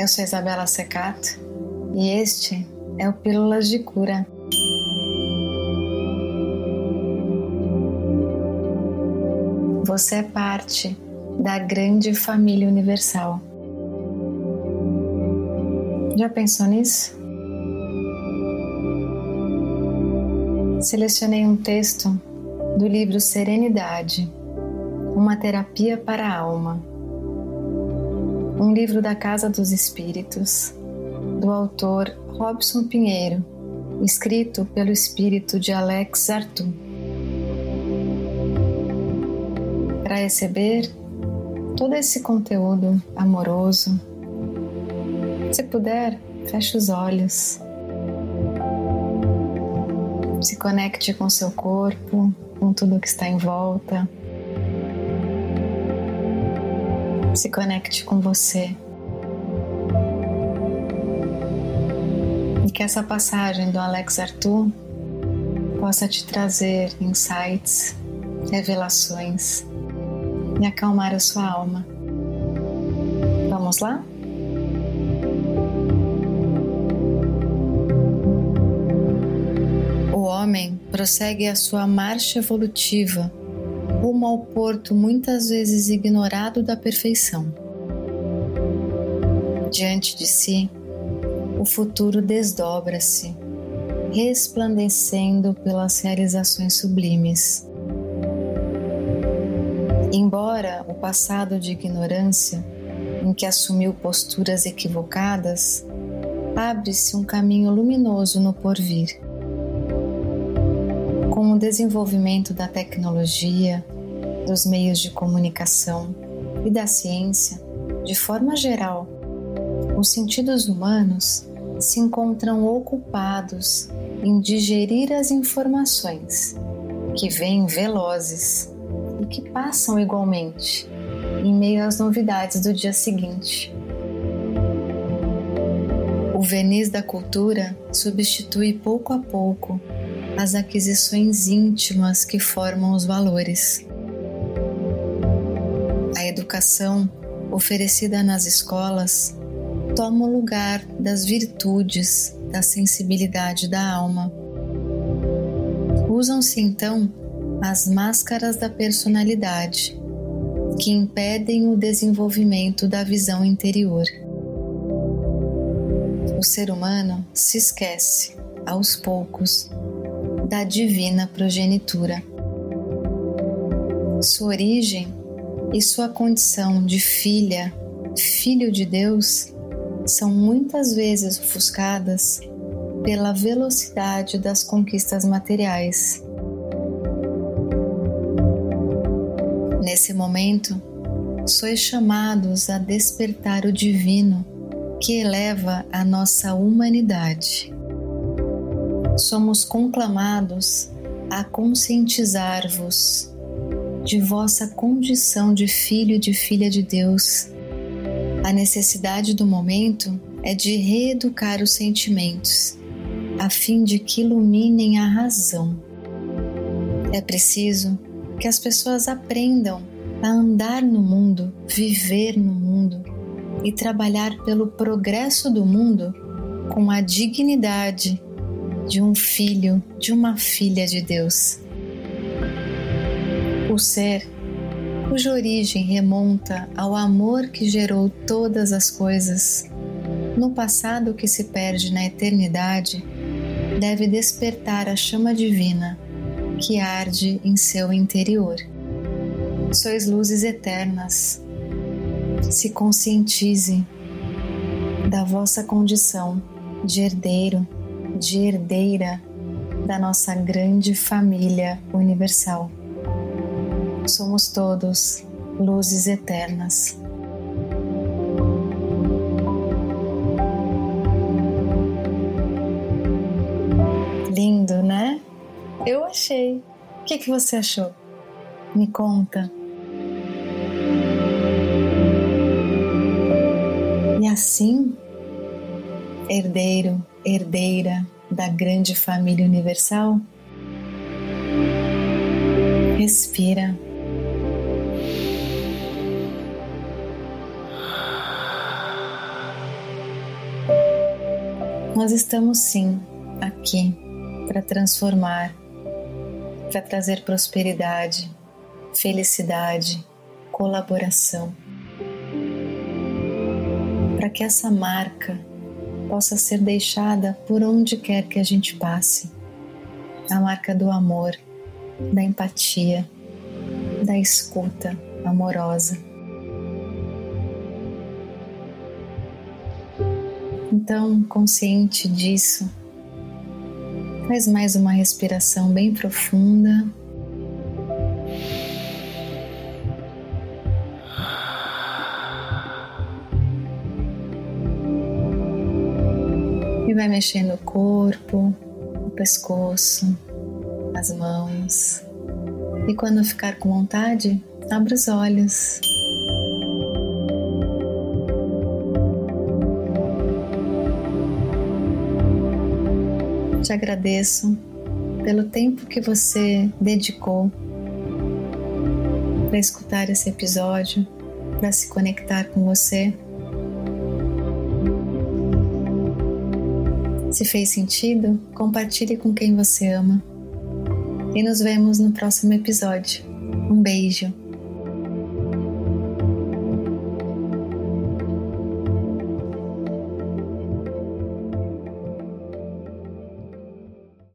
Eu sou Isabela Secato e este é o Pílulas de Cura. Você é parte da grande família universal. Já pensou nisso? Selecionei um texto do livro Serenidade, uma terapia para a alma um livro da Casa dos Espíritos, do autor Robson Pinheiro, escrito pelo espírito de Alex Arthur. Para receber todo esse conteúdo amoroso, se puder, feche os olhos. Se conecte com seu corpo, com tudo que está em volta. Se conecte com você. E que essa passagem do Alex Arthur possa te trazer insights, revelações e acalmar a sua alma. Vamos lá? O homem prossegue a sua marcha evolutiva rumo ao porto muitas vezes ignorado da perfeição. Diante de si, o futuro desdobra-se, resplandecendo pelas realizações sublimes. Embora o passado de ignorância, em que assumiu posturas equivocadas, abre-se um caminho luminoso no porvir desenvolvimento da tecnologia, dos meios de comunicação e da ciência, de forma geral, os sentidos humanos se encontram ocupados em digerir as informações que vêm velozes e que passam igualmente em meio às novidades do dia seguinte. O verniz da cultura substitui pouco a pouco as aquisições íntimas que formam os valores. A educação oferecida nas escolas toma o lugar das virtudes, da sensibilidade da alma. Usam-se então as máscaras da personalidade, que impedem o desenvolvimento da visão interior. O ser humano se esquece, aos poucos, da divina progenitura. Sua origem e sua condição de filha, filho de Deus, são muitas vezes ofuscadas pela velocidade das conquistas materiais. Nesse momento, sois chamados a despertar o divino que eleva a nossa humanidade somos conclamados a conscientizar-vos de vossa condição de filho e de filha de Deus. A necessidade do momento é de reeducar os sentimentos, a fim de que iluminem a razão. É preciso que as pessoas aprendam a andar no mundo, viver no mundo e trabalhar pelo progresso do mundo com a dignidade de um filho, de uma filha de Deus. O ser, cuja origem remonta ao amor que gerou todas as coisas, no passado que se perde na eternidade, deve despertar a chama divina que arde em seu interior. Sois luzes eternas. Se conscientize da vossa condição de herdeiro de herdeira da nossa grande família universal. Somos todos luzes eternas. Lindo, né? Eu achei. O que, que você achou? Me conta. E assim, herdeiro herdeira da grande família universal? Respira. Nós estamos sim aqui para transformar, para trazer prosperidade, felicidade, colaboração, para que essa marca possa ser deixada por onde quer que a gente passe a marca do amor, da empatia, da escuta amorosa. Então, consciente disso, faz mais uma respiração bem profunda. E vai mexendo o corpo, o pescoço, as mãos. E quando ficar com vontade, abra os olhos. Te agradeço pelo tempo que você dedicou para escutar esse episódio, para se conectar com você. Se fez sentido, compartilhe com quem você ama. E nos vemos no próximo episódio. Um beijo.